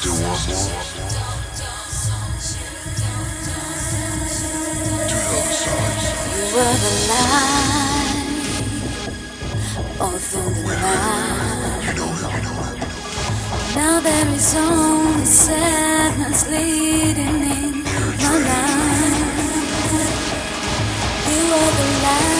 still more. Do the. You were the light all through the night. You know you know. Now there is only sadness leading in my mind. You are the light.